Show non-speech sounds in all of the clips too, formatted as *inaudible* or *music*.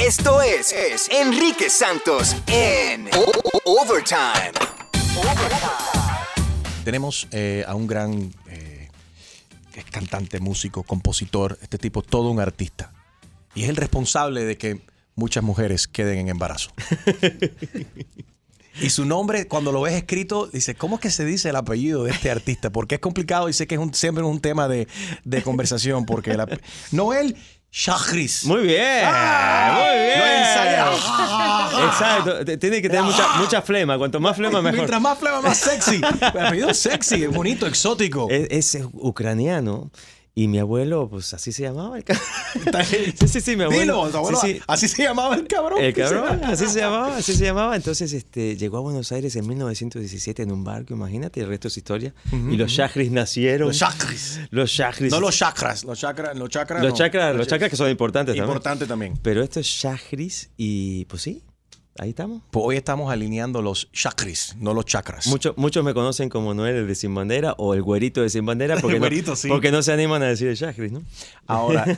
Esto es, es Enrique Santos en O- Overtime. Tenemos eh, a un gran eh, cantante, músico, compositor, este tipo, todo un artista. Y es el responsable de que muchas mujeres queden en embarazo. *laughs* y su nombre, cuando lo ves escrito, dice, ¿cómo es que se dice el apellido de este artista? Porque es complicado y sé que es un- siempre un tema de, de conversación. Porque el Noel Shahris. Muy bien, muy bien. Lo ensayé. *laughs* Exacto, tiene que tener mucha, *laughs* mucha flema. Cuanto más flema, mejor. Mientras más flema, más sexy. *laughs* El apellido es sexy, es bonito, exótico. Es, es ucraniano. Y mi abuelo, pues así se llamaba el cabrón. *laughs* Sí, sí, sí, mi abuelo. Dilo, abuelo, Sí, sí. Así se llamaba el cabrón. El cabrón, *laughs* así se llamaba, así se llamaba. Entonces, este, llegó a Buenos Aires en 1917 en un barco, imagínate, el resto es historia. Y los chakris nacieron. Los chakris. Los chakris. No los chakras. Los chakras, los chakras. Los no. chakras, los chakras que son importantes también. Importante también. Pero esto es chakris y pues sí, ahí estamos. Pues hoy estamos alineando los chakris, no los chakras. Muchos muchos me conocen como Noel el de Sin Bandera o el güerito de Sin Bandera *laughs* porque, El no, güerito, sí. porque no se animan a decir el chakris, ¿no? Ahora, *laughs*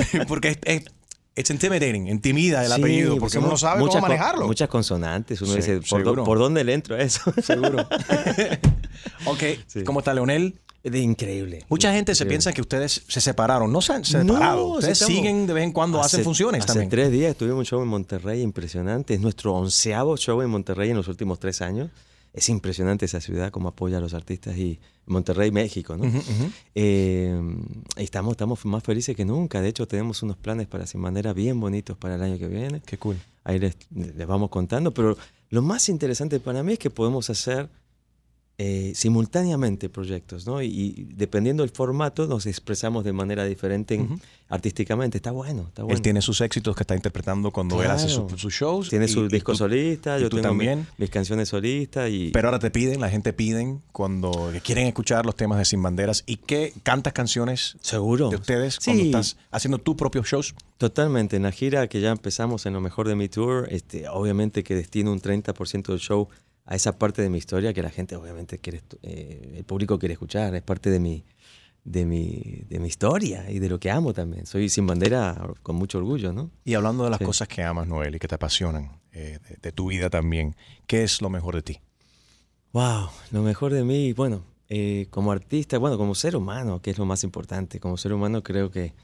*laughs* porque es, es it's intimidating, intimida el Sí, apellido, pues porque uno no sabe cómo manejarlo. Muchas consonantes. Uno Sí, dice, ¿por, dó- seguro. ¿por dónde le entro a eso? Seguro. ok, Sí. ¿cómo está Leonel? De increíble. Mucha gente se piensa que ustedes se separaron. No se han No, separado. sí ustedes estamos- siguen de vez en cuando, hacen Hace- funciones hace también. tres días tuvimos un show en Monterrey impresionante. Es nuestro onceavo show en Monterrey en los últimos tres años. Es impresionante esa ciudad, cómo apoya a los artistas y Monterrey, México, ¿no? Eh, y estamos, estamos más felices que nunca. De hecho, tenemos unos planes para Sin Bandera bien bonitos para el año que viene. Qué cool. Ahí les, les vamos contando. Pero lo más interesante para mí es que podemos hacer eh, simultáneamente proyectos, ¿no? Y, y dependiendo del formato, nos expresamos de manera diferente en- artísticamente. Está bueno, está bueno. Él tiene sus éxitos que está interpretando cuando él hace su- sus shows. Tiene su y disco tú- solista, yo tú tengo también. mis canciones solistas y Pero ahora te piden, la gente piden cuando quieren escuchar los temas de Sin Banderas. ¿Y qué cantas canciones seguro. de ustedes cuando Sí. estás haciendo tus propios shows? Totalmente, en la gira que ya empezamos en lo mejor de mi tour, este, obviamente que destino un 30% del show a esa parte de mi historia que la gente obviamente quiere, eh, el público quiere escuchar, es parte de mi, de, mi, de mi historia y de lo que amo también. Soy sin bandera con mucho orgullo, ¿no? Y hablando de las Sí. cosas que amas, Noel, y que te apasionan, eh, de, de tu vida también, ¿qué es lo mejor de ti? Wow, lo mejor de mí, bueno, eh, como artista, bueno, como ser humano, que es lo más importante. Como ser humano creo que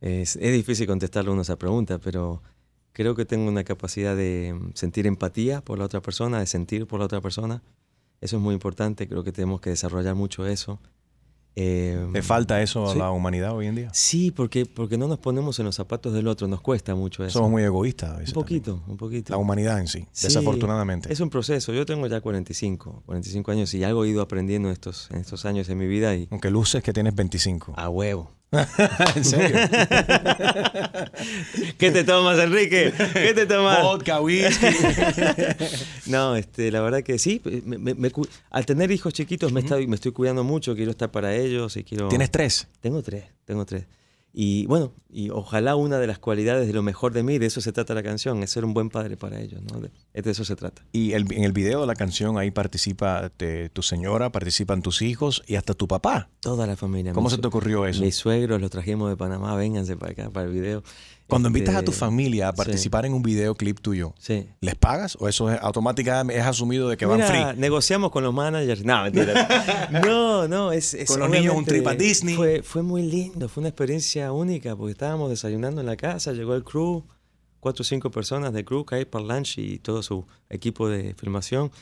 es, es difícil contestarle uno esa pregunta, pero creo que tengo una capacidad de mm, sentir empatía por la otra persona, de sentir por la otra persona. Eso es muy importante, creo que tenemos que desarrollar mucho eso. Eh, ¿Le falta eso a la humanidad hoy en día? Sí, porque, porque no nos ponemos en los zapatos del otro, nos cuesta mucho eso. Somos muy egoístas. a veces un también. poquito, un poquito. La humanidad en sí, Sí, desafortunadamente. Es un proceso. Yo tengo ya 45, 45 años y algo he ido aprendiendo en estos, en estos años de mi vida y Aunque luces que tienes 25. a huevo. *laughs* ¿En serio? *laughs* ¿Qué te tomas, Enrique? ¿Qué te tomas? Vodka, whisky. *laughs* No, este, la verdad que sí. me- me- me cu- al tener hijos chiquitos me, estoy, me estoy cuidando mucho, quiero estar para ellos y quiero... ¿Tienes tres? Tengo tres, tengo tres. Y bueno, y ojalá una de las cualidades de lo mejor de mí, de eso se trata la canción, es ser un buen padre para ellos, ¿no? De, de eso se trata. Y el- en el video de la canción ahí participa te- tu señora, participan tus hijos y hasta tu papá. Toda la familia. ¿Cómo mi se te ocurrió eso? Mis suegros los trajimos de Panamá, vénganse para acá, para el video. Cuando Este, invitas a tu familia a sí. participar en un videoclip tuyo, Sí. ¿les pagas o eso es automáticamente es asumido de que van Mira, free? negociamos con los managers. No, mentira. *laughs* no, no, es, es Con los niños un trip a Disney. Fue, fue muy lindo, fue una experiencia única porque estábamos desayunando en la casa, llegó el crew, cuatro o cinco personas del crew, Kai Parlanche y todo su equipo de filmación.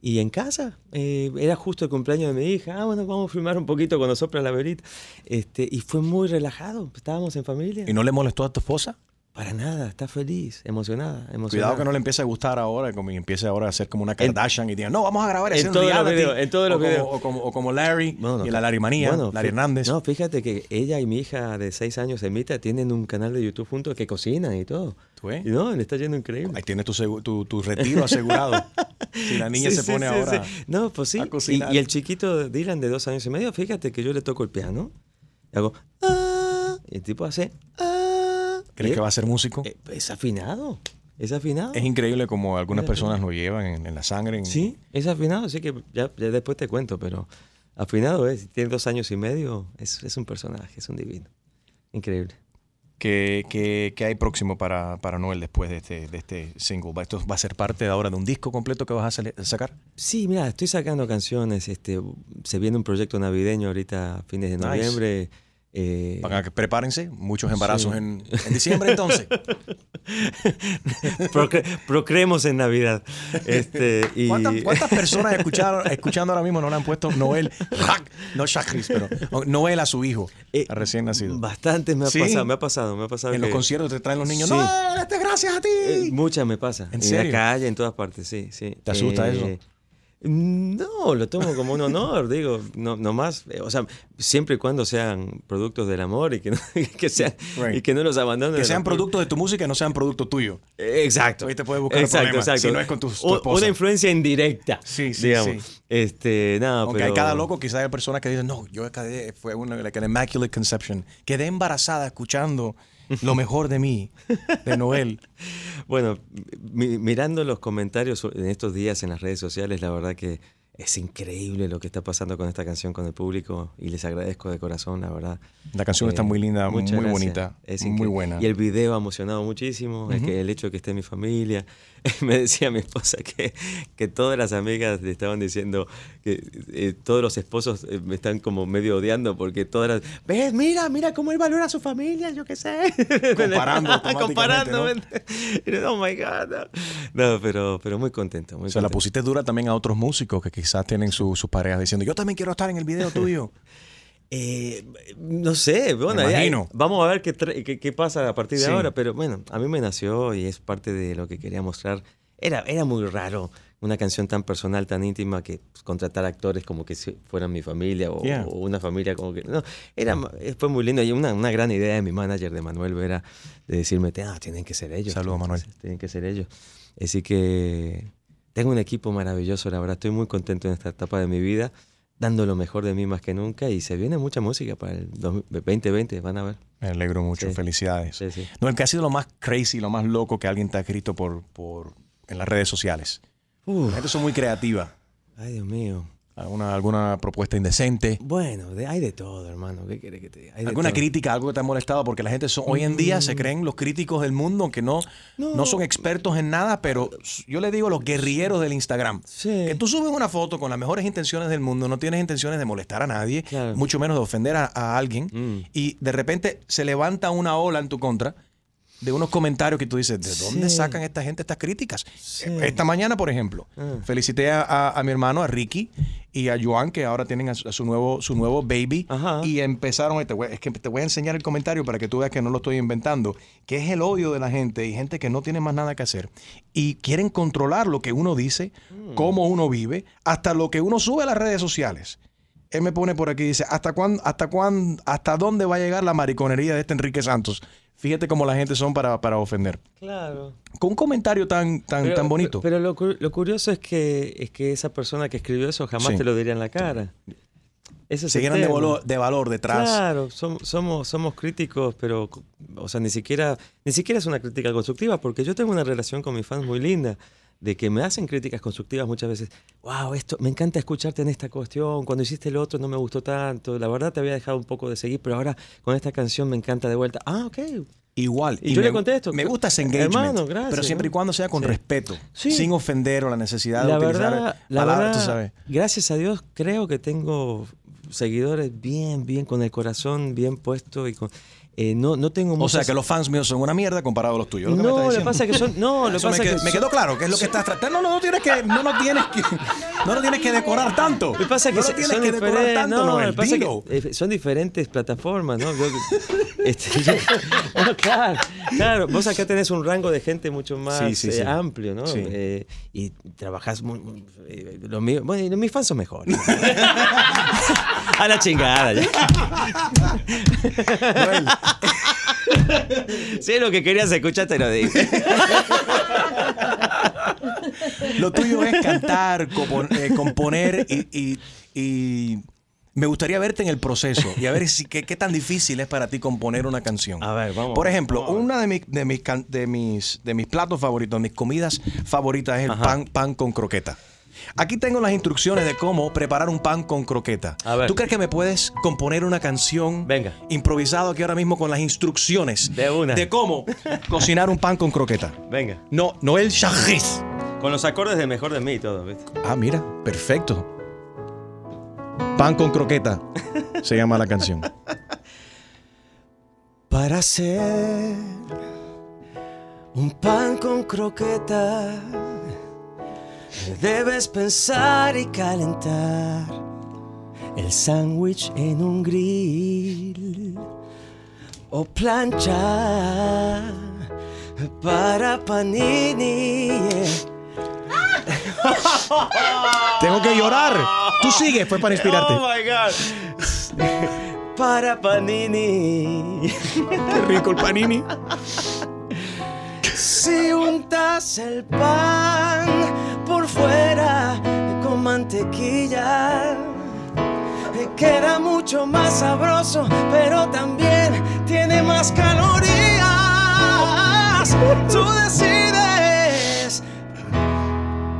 Y en casa, eh, era justo el cumpleaños de mi hija. Ah, bueno, vamos a filmar un poquito cuando sopla la velita. Este, y fue muy relajado, estábamos en familia. ¿Y no le molestó a tu esposa? Para nada, está feliz, emocionada, emocionada. Cuidado que no le empiece a gustar ahora, como empiece ahora a ser como una Kardashian y diga, no, vamos a grabar en ese todos los reality", videos, en todos los o como- videos. O como, o como Larry y la Larry Manía, bueno, Larry Hernández. No, fíjate que ella y mi hija de seis años, Emita, tienen un canal de YouTube juntos que cocinan y todo. ¿Tú ves? Y no, le está yendo increíble. Ahí tienes tu, tu, tu retiro asegurado. si la *laughs* niña Sí, se sí, pone sí, ahora. No, pues sí. a Y, cocinar. y el chiquito Dylan de dos años y medio, fíjate que yo le toco el piano. Y hago. "Ah", y el tipo hace. "Ah", ¿Crees que va a ser músico? eh, Es afinado. Es afinado. Es increíble como algunas personas lo llevan en, en la sangre. en- Sí, es afinado, así que ya, ya después te cuento, pero afinado es, tiene dos años y medio, es, es un personaje, es un divino. Increíble. ¿Qué, qué- qué hay próximo para, para Noel después de este, de este single? ¿Va- ¿Esto va a ser parte de ahora de un disco completo que vas a sacar? Sí, mira, estoy sacando canciones. Este, se viene un proyecto navideño ahorita a fines de Nice. Eh, Para que prepárense, muchos embarazos Sí. en, en diciembre entonces. *laughs* procre- procreemos en Navidad. Este, y, ¿Cuántas, *laughs* cuántas personas escucharon, escuchando ahora mismo no le han puesto Noel, no Shakris, pero Noel a su hijo, Eh, recién nacido? Bastantes me ha ¿Sí? pasado, me ha pasado, me ha pasado. En los conciertos te traen los niños, Sí. Es gracias a ti. Eh, muchas me pasa. ¿En En, serio? la calle, en todas partes, sí, sí. ¿Te asusta eso? No, lo tomo como un honor, *laughs* digo, no, no más, eh, o sea, siempre y cuando sean productos del amor y que no, *laughs* que sean, Right. y que no los abandonen. que sean productos de tu música y no sean producto tuyo. Exacto. Ahí te puedes buscar exacto, problemas, exacto. si no es con tu- tu O-. Una influencia indirecta. Sí, sí, digamos. sí. Este, nada, Aunque pero... hay cada loco, quizás hay personas que dicen, no, yo quedé, fue una like an immaculate conception. Quedé embarazada escuchando lo mejor de mí, de Noel. *laughs* Bueno, mi- mirando los comentarios en estos días en las redes sociales, la verdad que es increíble lo que está pasando con esta canción con el público y les agradezco de corazón, la verdad. La canción está Eh, muy linda, muy gracias. bonita, Es muy buena. Y el video ha emocionado muchísimo, el, que, el hecho de que esté mi familia. *laughs* Me decía mi esposa que, que todas las amigas le estaban diciendo que eh, todos los esposos eh, me están como medio odiando porque todas las... ¿Ves? Mira, mira cómo él valora a su familia, yo qué sé. *laughs* Comparando *laughs* Comparando. ¿no? Oh my God. No, No, pero, pero muy contento. Muy O sea, la pusiste dura también a otros músicos que quizás tienen su- sus parejas diciendo, yo también quiero estar en el video tuyo. *laughs* Eh, no sé, bueno, vamos a ver qué, qué pasa a partir de Sí. ahora, pero bueno, a mí me nació y es parte de lo que quería mostrar. Era, era muy raro una canción tan personal, tan íntima, que pues, contratar actores como que fueran mi familia o, Yeah. o una familia como que... No, era, eh, fue muy lindo y una, una gran idea de mi manager, de Manuel Vera, de decirme, ah, tienen que ser ellos. Saludos, que Manuel. Tienen que ser ellos. Así que tengo un equipo maravilloso, la verdad, estoy muy contento en esta etapa de mi vida, dando lo mejor de mí más que nunca y se viene mucha música para el 2020, van a ver. Me alegro mucho, Sí. felicidades. Sí, sí. Noel, ¿qué ha sido lo más crazy, lo más loco que alguien te ha escrito por, por, en las redes sociales? Uf, La gente son muy creativa. ay, Dios mío. ¿Alguna, alguna propuesta indecente? Bueno, de- hay de todo, hermano. ¿Qué quiere que te diga? Hay ¿Alguna crítica, algo que te ha molestado? Porque la gente son, hoy en día se creen los críticos del mundo, aunque no, no. No. son expertos en nada, pero yo le digo los guerrilleros del Instagram. Sí. Que tú subes una foto con las mejores intenciones del mundo, no tienes intenciones de molestar a nadie, Claro. mucho menos de ofender a, a alguien, Mm. y de repente se levanta una ola en tu contra de unos comentarios que tú dices, ¿de dónde Sí. sacan esta gente estas críticas? Sí. Esta mañana, por ejemplo, Ah. felicité a, a- a mi hermano, a Ricky, y a Joan, que ahora tienen a su, a su nuevo, su nuevo baby, Ajá. y empezaron, te voy- es que te voy a enseñar el comentario para que tú veas que no lo estoy inventando, que es el odio de la gente y gente que no tiene más nada que hacer y quieren controlar lo que uno dice, Mm. cómo uno vive, hasta lo que uno sube a las redes sociales. Él me pone por aquí, dice, ¿hasta cuándo, hasta cuándo, hasta dónde va a llegar la mariconería de este Enrique Santos? Fíjate cómo la gente son para, para ofender. Claro. Con un comentario tan, tan, tan bonito. Pero lo, lo curioso es que, es que esa persona que escribió eso jamás Sí. te lo diría en la cara. Ese es Se llenan de valor, de valor detrás. Claro, som- somos, somos críticos, pero, o sea, ni siquiera, ni siquiera es una crítica constructiva, porque yo tengo una relación con mis fans muy linda, de que me hacen críticas constructivas muchas veces. Wow, esto, me encanta escucharte en esta cuestión, cuando hiciste el otro no me gustó tanto, la verdad te había dejado un poco de seguir, pero ahora con esta canción me encanta de vuelta. Ah, ok. Igual. Y yo me, le contesto, Me gusta ese engagement. hermano, gracias, Pero siempre y cuando sea con Sí. respeto. Sí. Sin ofender o la necesidad de La utilizar verdad, la palabras, tú sabes. gracias a Dios creo que tengo seguidores bien, bien con el corazón bien puesto y con eh, no, no tengo O muchas- sea que los fans míos son una mierda comparado a los tuyos. ¿lo que me No, lo que pasa es que son no, lo me, pasa qued- es que me quedó claro que es lo que estás tratando. No, no, no tienes que, no, no tienes que, no lo tienes que decorar tanto. Lo que pasa es que no se- tienes son que decorar tanto, no, Noel. pasa que, eh, son diferentes plataformas, ¿no? Yo- este, yo- *laughs* no, claro, claro, vos acá tenés un rango de gente mucho más Sí, sí, eh, amplio, ¿no? Sí. Eh, y trabajás muy, muy- eh, lo mío, bueno, mis fans son mejores. *laughs* A la chingada ya. Noel, *laughs* Si es lo que querías escuchar, te lo digo. *laughs* lo tuyo es cantar, compon- eh, componer y, y- y me gustaría verte en el proceso y a ver si, qué, qué tan difícil es para ti componer una canción. A ver, vamos. Por ejemplo, una de mis, de, mis, de, mis, de mis platos favoritos, mis comidas favoritas es el Ajá. pan, pan con croqueta. Aquí tengo las instrucciones de cómo preparar un pan con croqueta. A ver. ¿Tú crees que me puedes componer una canción Venga. improvisado aquí ahora mismo con las instrucciones De una. cómo cocinar un pan con croqueta? Venga. No, no el chajis. Con los acordes de Mejor de mí y todo, ¿viste? Ah, mira, perfecto. Pan con croqueta se llama la canción. *laughs* Para hacer un pan con croqueta, debes pensar y calentar el sándwich en un grill o plancha para panini. *laughs* Tengo que llorar. Tú sigue, fue para inspirarte. Oh my God. Para panini. Qué rico el panini. Si untas el pan fuera con mantequilla, eh, queda mucho más sabroso, pero también tiene más calorías. Tú decides.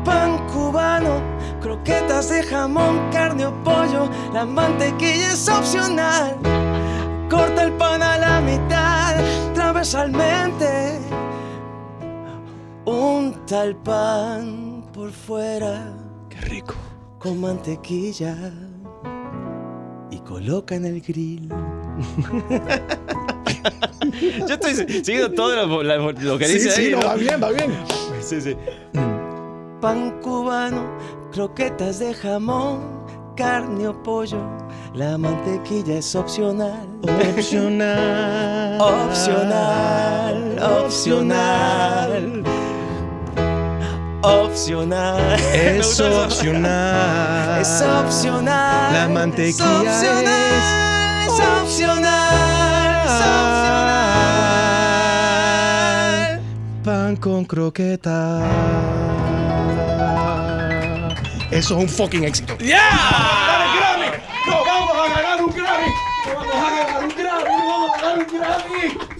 Pan cubano, croquetas de jamón, carne o pollo, la mantequilla es opcional. Corta el pan a la mitad, transversalmente. Unta el pan por fuera Qué rico. con mantequilla y coloca en el grill. Yo estoy siguiendo todo lo, lo- lo que dice ahí. ¿no? bien, va bien. Sí, sí. Pan cubano, croquetas de jamón, carne o pollo. La mantequilla es opcional. Opcional. Opcional, opcional. Opcional. *laughs* Es opcional. Es opcional. La mantequilla es opcional. Es opcional. Es opcional. Pan con croqueta. Eso es un fucking éxito. ¡No vamos a ganar un Grammy! ¡No vamos a ganar un Grammy! ¡No vamos a ganar un Grammy!